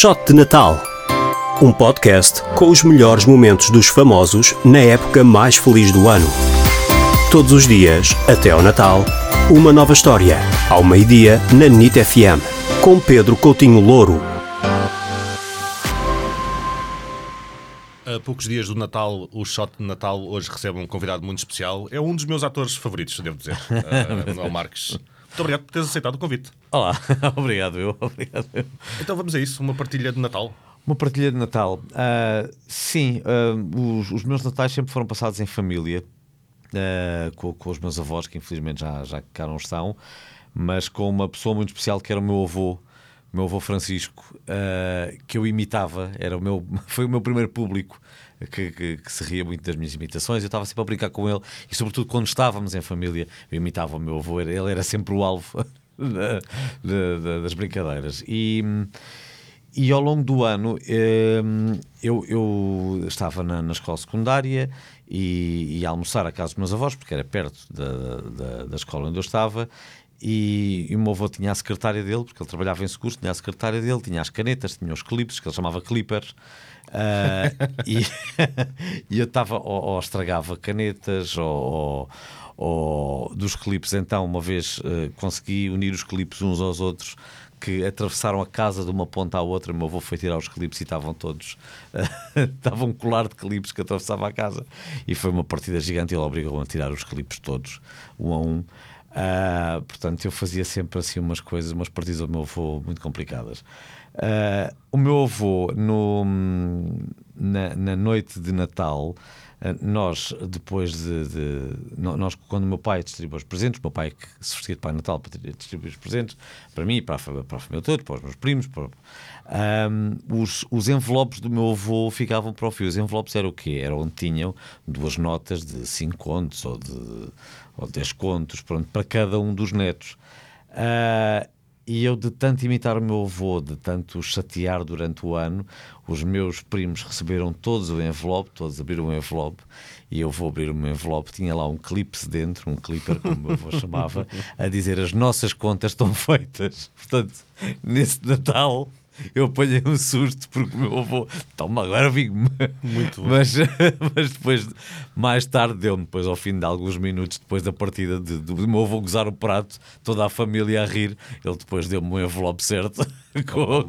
Shot de Natal. Um podcast com os melhores momentos dos famosos na época mais feliz do ano. Todos os dias, até ao Natal, uma nova história. Ao meio-dia, na NIT FM. Com Pedro Coutinho Louro. A poucos dias do Natal, o Shot de Natal hoje recebe um convidado muito especial. É um dos meus atores favoritos, devo dizer. Uh, Manuel Marques. Muito obrigado por teres aceitado o convite. Olá, obrigado eu, obrigado eu. Então vamos a isso, uma partilha de Natal. Uma partilha de Natal. Uh, sim, uh, os, os, meus natais sempre foram passados em família, uh, com, com, os meus avós, que infelizmente já, já cá não estão, mas com uma pessoa muito especial que era o meu avô, meu avô Francisco, que eu imitava, era o meu, foi o meu primeiro público. Que, que, que, se ria muito das minhas imitações, eu estava sempre a brincar com ele, e sobretudo quando estávamos em família, eu imitava o meu avô, ele era sempre o alvo das brincadeiras. E, e ao longo do ano ehm, eu, eu estava na, na escola secundária e ia almoçar à casa dos meus avós, porque era perto da, da, da escola onde eu estava, e, e, o meu avô tinha a secretária dele, porque ele trabalhava em seguros, tinha a secretária dele, tinha as canetas, tinha os clipes, que ele chamava clippers, uh, e, e, eu estava, ou, ou, estragava canetas, ou, ou, ou, dos clipes, então uma vez uh, consegui unir os clipes uns aos outros, que atravessaram a casa de uma ponta à outra. O meu avô foi tirar os clipes e estavam todos. Estava um colar de clipes que atravessava a casa. E foi uma partida gigante. Ele obrigou-me a tirar os clipes todos, um a um. Uh, portanto, eu fazia sempre assim umas coisas, umas partidas do meu avô muito complicadas. Uh, o meu avô, no, na, na noite de Natal, nós, depois de, de, Nós, quando o meu pai distribuiu os presentes, o meu pai que se vestia de Pai Natal para distribuir os presentes, para mim, para a, para a família toda, para os meus primos, para, um, os, os envelopes do meu avô ficavam para o fio. Os envelopes eram o quê? Eram onde tinham duas notas de 5 contos ou de ou 10 contos, pronto, para cada um dos netos. Uh, e eu, de tanto imitar o meu avô, de tanto chatear durante o ano, os meus primos receberam todos o envelope, todos abriram o envelope, e eu vou abrir o meu envelope. Tinha lá um clipe dentro, um clipper, como o meu avô chamava, a dizer as nossas contas estão feitas. Portanto, nesse Natal eu apanhei um susto porque o meu avô, toma, agora vim-me. Muito bom. Mas, mas depois, mais tarde, deu-me, depois ao fim de alguns minutos, depois da partida de, do meu avô gozar o prato, toda a família a rir, ele depois deu-me um envelope certo. Oh,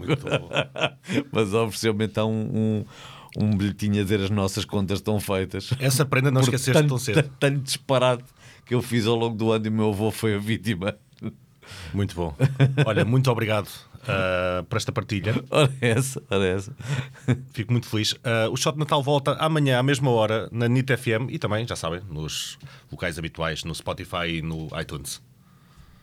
mas ofereceu-me então um, um bilhetinho a dizer as nossas contas estão feitas. Essa prenda não esqueceste tão cedo. Tanto disparado que eu fiz ao longo do ano e o meu avô foi a vítima. Muito bom. Olha, muito obrigado uh, para esta partilha. Ora essa, ora essa. Fico muito feliz. Uh, o Shot de Natal volta amanhã à mesma hora na NIT FM e também, já sabem, nos locais habituais, no Spotify e no iTunes.